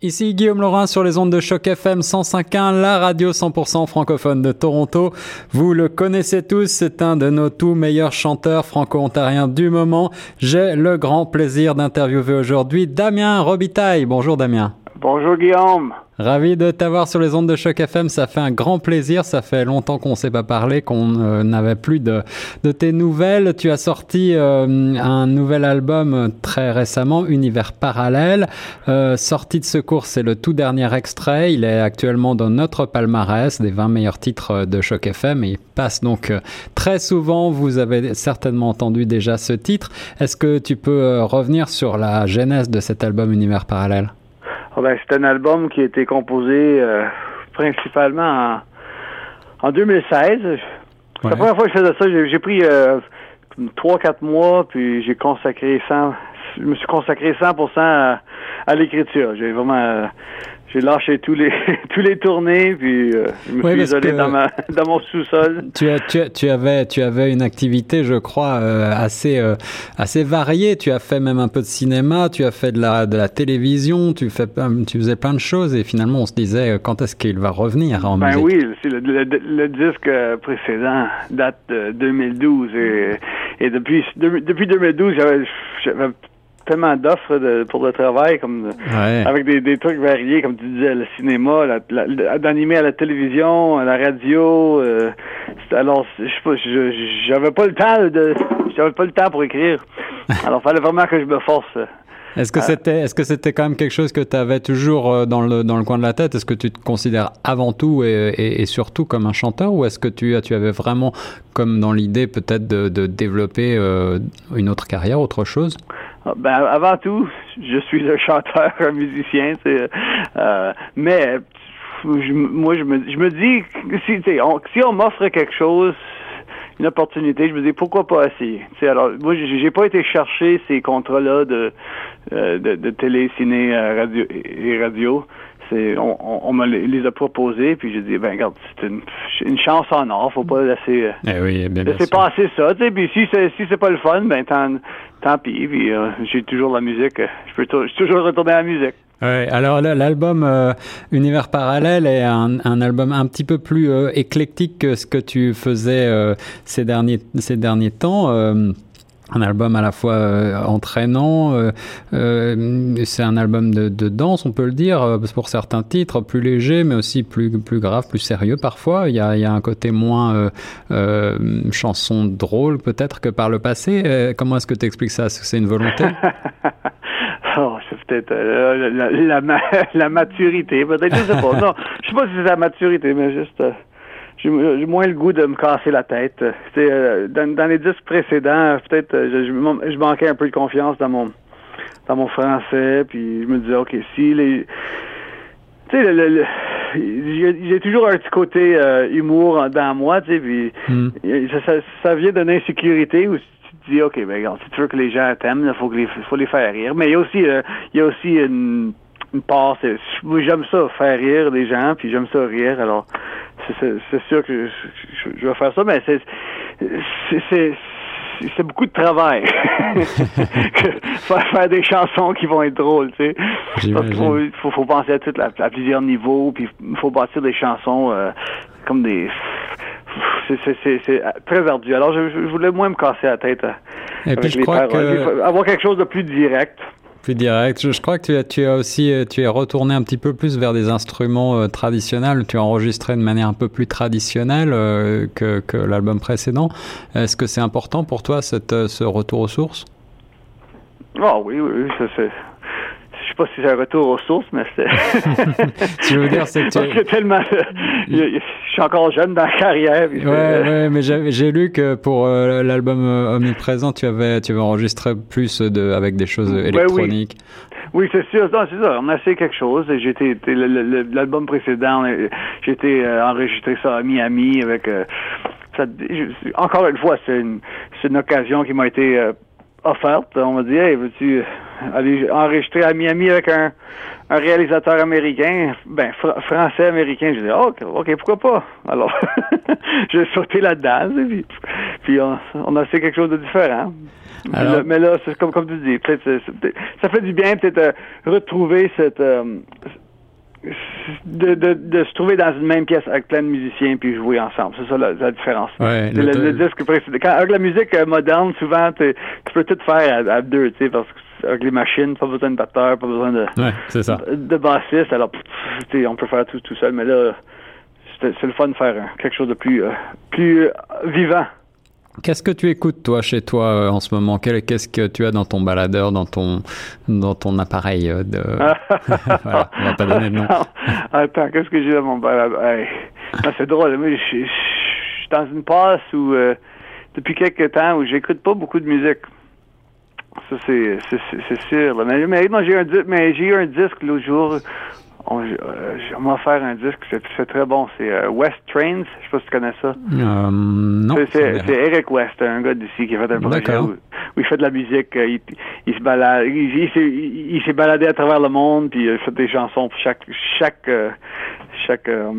Ici Guillaume Laurin sur les ondes de choc FM 105.1, la radio 100% francophone de Toronto. Vous le connaissez tous, c'est un de nos tout meilleurs chanteurs franco-ontariens du moment. J'ai le grand plaisir d'interviewer aujourd'hui Damien Robitaille. Bonjour Damien. Bonjour Guillaume. Ravi de t'avoir sur les ondes de Choc FM. Ça fait un grand plaisir. Ça fait longtemps qu'on ne s'est pas parlé, qu'on euh, n'avait plus de, de, tes nouvelles. Tu as sorti euh, un nouvel album très récemment, Univers Parallèle. Euh, sorti de secours, c'est le tout dernier extrait. Il est actuellement dans notre palmarès des 20 meilleurs titres de Choc FM et il passe donc euh, très souvent. Vous avez certainement entendu déjà ce titre. Est-ce que tu peux revenir sur la genèse de cet album Univers Parallèle? Oh, ben, c'est un album qui a été composé euh, principalement en, en 2016. C'est la première fois que je faisais ça. J'ai pris euh, 3-4 mois, puis j'ai consacré 100, je me suis consacré 100% à, à l'écriture. J'ai vraiment euh, j'ai lâché tous les tous les tournées puis euh, je me suis isolé dans, ma, dans mon sous-sol. Tu, as, tu, tu, avais tu avais une activité, je crois, euh, assez euh, assez variée. Tu as fait même un peu de cinéma, tu as fait de la de la télévision, tu fais tu faisais plein de choses et finalement on se disait quand est-ce qu'il va revenir en ben musique? oui, le, le, le, disque précédent date de 2012 et, et depuis depuis 2012 j'avais tellement d'offres pour le travail, comme ouais. avec des, des, trucs variés, comme tu disais, le cinéma, d'animer à la télévision, à la radio. Euh, alors, je sais pas, j'avais pas le temps de, j'avais pas le temps pour écrire. Alors, fallait vraiment que je me force. Est-ce que c'était est-ce que c'était quand même quelque chose que tu avais toujours euh, dans le dans le coin de la tête? Est-ce que tu te considères avant tout et, et, et surtout comme un chanteur ou est-ce que tu tu avais vraiment comme dans l'idée peut-être de, de développer euh, une autre carrière, autre chose? Ben, avant tout, je suis un chanteur, un musicien, euh, mais moi je me, je me dis si, on, si on m'offre quelque chose, une opportunité, je me dis pourquoi pas essayer? Alors moi j'ai pas été chercher ces contrats-là de, euh, de, de télé, ciné, euh, radio et radio. C'est, on, on, me les a proposés, puis j'ai dit, ben regarde, c'est une, une chance en or, faut pas laisser, eh oui, bien, laisser bien passer ça, tu sais, puis si c'est si c'est pas le fun, ben tant, tant pis, puis euh, j'ai toujours la musique, je peux toujours retourner à la musique. Ouais, alors l'album euh, Univers Parallèle est un, un, album un petit peu plus euh, éclectique que ce que tu faisais euh, ces derniers ces derniers temps un album à la fois euh, entraînant, euh, euh, c'est un album de, de, danse, on peut le dire, pour certains titres, plus léger, mais aussi plus, plus grave, plus sérieux parfois. Il y a, il y a un côté moins chanson drôle peut-être que par le passé. comment est-ce que tu expliques ça? Est-ce que c'est une volonté? Oh, c'est peut-être euh, la, la, la, maturité, peut-être, je sais pas. Non, je sais pas si c'est la maturité, mais juste, euh, j'ai moins le goût de me casser la tête. Euh, dans, dans, les disques précédents, peut-être, je, je, je, manquais un peu de confiance dans mon dans mon français, puis je me disais, ok, si les, tu sais, le, le, j'ai toujours un petit côté euh, humour dans moi, tu sais, puis mm. ça, ça, ça, vient d'une insécurité où tu dis, OK, ben, regarde, si tu veux que les gens t'aiment, il faut, les, faut les faire rire. Mais il y a aussi, euh, il y a aussi une, une part, j'aime ça, faire rire les gens, puis j'aime ça rire, alors c'est sûr que je, je, vais faire ça, mais c'est c'est beaucoup de travail faire, faire des chansons qui vont être drôles, tu sais. Parce qu'il faut, faut, faut, penser à tout, à, à, plusieurs niveaux, puis il faut bâtir des chansons euh, comme des c'est très ardu. Alors, je, je, voulais moins me casser la tête. Euh, Et puis, je crois que... Avoir quelque chose de plus direct. Plus direct. Je, je crois que tu as, tu as aussi euh, tu es retourné un petit peu plus vers des instruments euh, traditionnels. Tu as enregistré de manière un peu plus traditionnelle euh, que, que l'album précédent. Est-ce que c'est important pour toi cette, ce retour aux sources? Oh oui, oui, ça c'est je sais pas si c'est un retour aux sources, mais c'est. tu veux dire, c'est que tu... tellement. Suis encore jeune dans la carrière. Ouais, ouais, mais j'ai lu que pour euh, l'album euh, Omniprésent, tu avais, tu avais enregistré plus de, avec des choses électroniques. oui. Oui, c'est sûr. Non, c'est ça. On a essayé quelque chose. J'étais l'album précédent, j'étais euh, enregistré ça à Miami avec. Euh, ça, encore une fois, c'est une, une occasion qui m'a été euh, offerte. On m'a dit, hey, veux-tu aller enregistrer à Miami avec un, un réalisateur américain, ben fr français américain. Je dis, oh, ok, pourquoi pas? Alors, j'ai sauté là-dedans, puis, puis on, on, a fait quelque chose de différent. mais là, c'est comme, comme tu dis, peut-être ça fait du bien peut-être retrouver cette de, de, de, se trouver dans une même pièce avec plein de musiciens puis jouer ensemble. C'est ça la, différence. Ouais, le, le, disque précédent. Quand, avec la musique euh, moderne, souvent, tu peux tout faire à, deux, tu sais, parce que avec les machines, pas besoin de batteur, pas besoin de, ouais, ça. de bassiste. Alors, on peut faire tout tout seul, mais là, c'est le fun de faire quelque chose de plus, euh, plus euh, vivant. Qu'est-ce que tu écoutes toi chez toi euh, en ce moment? Qu'est-ce que tu as dans ton baladeur, dans ton dans ton appareil euh, de voilà, on va pas donner de nom. Attends, qu'est-ce que j'ai dans mon baladeur? C'est drôle, mais je suis dans une passe où euh, depuis quelques temps où j'écoute pas beaucoup de musique. Ça c'est c'est sûr. Mais, mais non, j'ai un mais j'ai eu un disque l'autre jour on, euh, on va faire un disque, c'est très bon. C'est euh, West Trains, je sais pas si tu connais ça. Euh, non. C'est Eric West, un gars d'ici qui a fait un projet où, il fait de la musique. Il, il se balade, il, il s'est baladé à travers le monde, puis il fait des chansons pour chaque chaque chaque euh,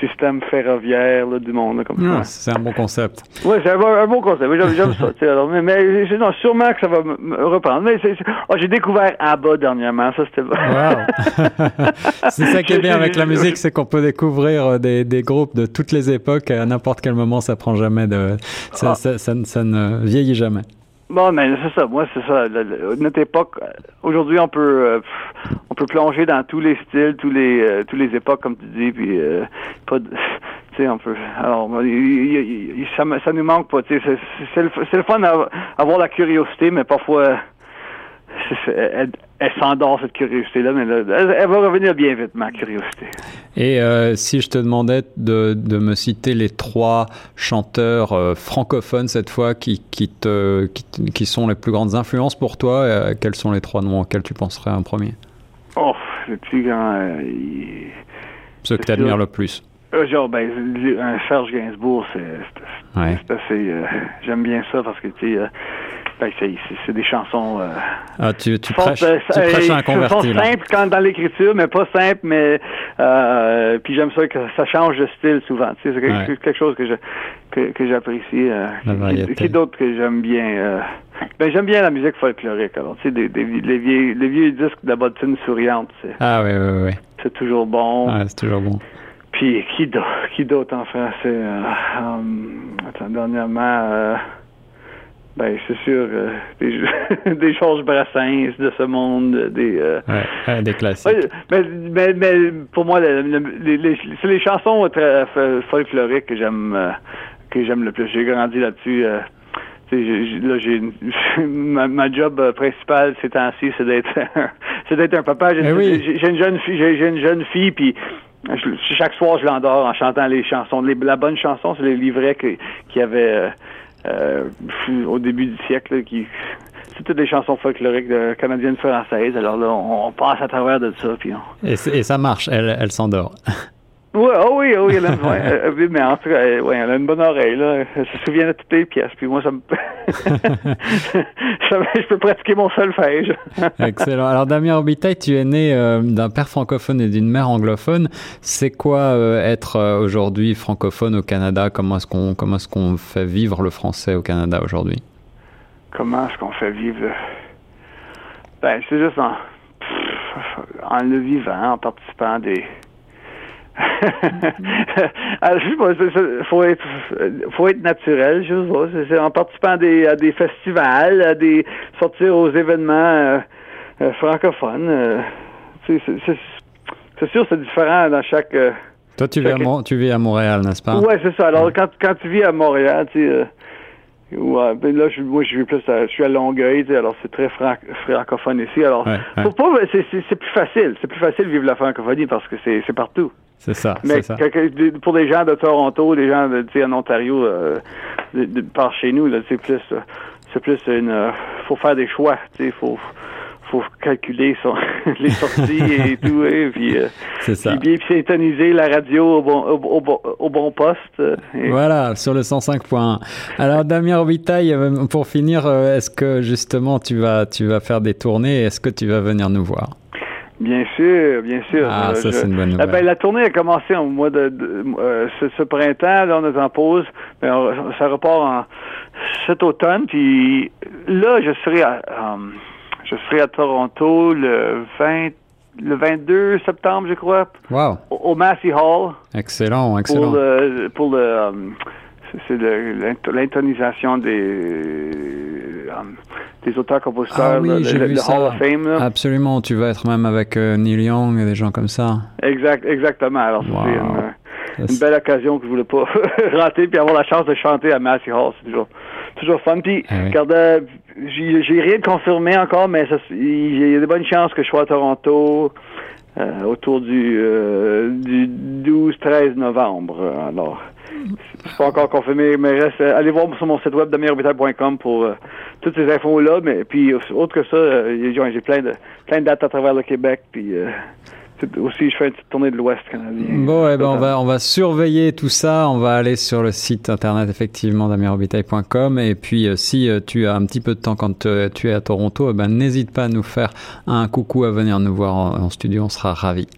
système ferroviaire là, du monde. comme ça. Ah, c'est un bon concept. Oui, c'est un, bon concept. J'aime ça. Alors, mais, mais non, sûrement que ça va me reprendre. Mais oh, j'ai découvert ABBA dernièrement. Ça, c'était wow. c'est ça qui est bien avec la musique, c'est qu'on peut découvrir euh, des, des, groupes de toutes les époques à n'importe quel moment. Ça prend jamais de... ça, ah. ça, ça, ça ne vieillit jamais. Bon, mais c'est ça. Moi, c'est ça. notre époque, aujourd'hui, on peut euh, on peut plonger dans tous les styles, tous les euh, tous les époques, comme tu dis, puis euh, pas, sais, on peut. Alors, ça, ça nous manque pas. C'est le, le fun d'avoir la curiosité, mais parfois elle, s'endort cette curiosité-là, mais elle, va revenir bien vite, ma curiosité. Et euh, si je te demandais de, de, me citer les trois chanteurs euh, francophones cette fois qui, qui, te, qui, sont les plus grandes influences pour toi, euh, quels sont les trois noms auxquels tu penserais en premier? Oh, le plus grand. Ceux que tu admires le plus. genre, ben, un Serge Gainsbourg, c'est ouais. assez. J'aime bien ça parce que, tu sais ben, c'est des chansons. Euh, ah, tu, tu, prêches, euh, tu prêches un converti. Sont simples quand dans l'écriture, mais pas simples, mais euh, puis j'aime ça que ça change de style souvent. Tu sais, c'est quelque, chose que je que, que j'apprécie. Euh, qui, qui d'autre que j'aime bien. Euh, ben j'aime bien la musique folklorique. Alors, tu sais, des, des, les, vieux, les vieux disques de la bottine souriante. Ah oui, oui, oui. C'est toujours bon. Ah, c'est toujours bon. Puis qui d'autre, qui d'autre en français? Euh, attends, dernièrement. Ben, c'est sûr, euh, des, des Georges Brassens de ce monde, des... Euh, ouais, des classiques. mais, mais, mais, pour moi, c'est les chansons très folkloriques que j'aime euh, que j'aime le plus. J'ai grandi là-dessus. Euh, là, j'ai ma, ma, job principale ces temps-ci, c'est d'être c'est d'être un papa. J'ai eh une jeune fille, j'ai une jeune fille, puis chaque soir je l'endors en chantant les chansons. Les, la bonne chanson, c'est les livrets qu'il qui avait euh, au début du siècle, qui c'était des chansons folkloriques de canadiennes françaises. Alors là, on, passe à travers de ça. Puis et, ça marche, elle, elle s'endort. Oh oui, oh oui, elle a, ouais, mais en tout cas, elle, ouais, elle a une bonne oreille, là. Elle se souvient de toutes les pièces, puis moi, ça me... je peux pratiquer mon solfège. Excellent. Alors, Damien Orbitaille, tu es né euh, d'un père francophone et d'une mère anglophone. C'est quoi euh, être euh, aujourd'hui francophone au Canada? Comment est-ce qu'on comment est-ce qu'on fait vivre le français au Canada aujourd'hui? Comment est-ce qu'on fait vivre? Ben, c'est juste en, en le vivant, en participant des Je sais pas, faut être, faut être naturel, je. C'est en participant à des, à des festivals, à des sortir aux événements euh, euh, francophones. Euh, c'est sûr, c'est différent dans chaque. Toi, tu, vis à, tu vis à Montréal, n'est-ce pas? Oui, c'est ça. Alors, quand, quand tu vis à Montréal, tu sais, Ouais, ben là, je, moi, je suis plus je suis à Longueuil, alors c'est très francophone ici. Alors, c'est plus facile. C'est plus facile de vivre la francophonie parce que c'est partout. C'est ça. Mais ça. pour des gens de Toronto, des gens de, en Ontario, euh, de, par chez nous, c'est plus, c'est plus une, euh, faut faire des choix. Il faut, faut calculer son, les sorties et tout, et puis, euh, puis bien syntoniser la radio au bon, au, au, au bon poste. Euh, Voilà, sur le 105.1. Alors Damien Robitaille, euh, pour finir, est-ce que justement tu vas, tu vas faire des tournées Est-ce que tu vas venir nous voir? Bien sûr, bien sûr. Ah, Euh, ça, c'est une bonne Ah, nouvelle. ben, la tournée a commencé au mois de, de- euh, ce, ce printemps, là on est en pause, mais on- ça repart en cet automne. Puis là, je serai à, euh, je serai à Toronto le 20, le 22 septembre, je crois, Wow, au, Massey Hall excellent, excellent. pour le pour le euh, c'est- l'intonisation des euh, des auteurs-compositeurs, Ah oui, le, j'ai le- vu le ça. Hall of Fame. là. Absolument, tu vas être même avec euh, Neil Young et des gens comme ça. Exact, exactement. Alors, Wow. c'est une, belle occasion que je voulais pas rater, puis avoir la chance de chanter à Massey Hall, c'est toujours, toujours fun. Puis, Ah oui. regarde, euh, j'ai rien de confirmé encore, mais il y a de bonnes chances que je sois à Toronto euh, autour du, euh, du 12-13 novembre. Alors, c'est pas encore confirmé, mais reste, euh, allez voir sur mon site web demiorbital.com pour euh, toutes ces infos-là. Mais puis, autre que ça, j'ai j'ai plein de, plein de dates à travers le Québec, puis... aussi, je fais une petite tournée de l'Ouest canadien. Bon, eh ben, on va, on va surveiller tout ça. On va aller sur le site internet, effectivement, damirobitaille.com. Et puis, euh, si euh, tu as un petit peu de temps quand euh, tu es à Toronto, eh ben, n'hésite pas à nous faire un coucou, à venir nous voir en, en studio. On sera ravis.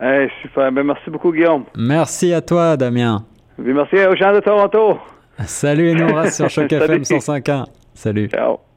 Hey, super. Ben, merci beaucoup, Guillaume. Merci à toi, Damien. Et merci aux gens de Toronto. Salut et nous on reste sur Choc. FM 105.1. Salut. Ciao.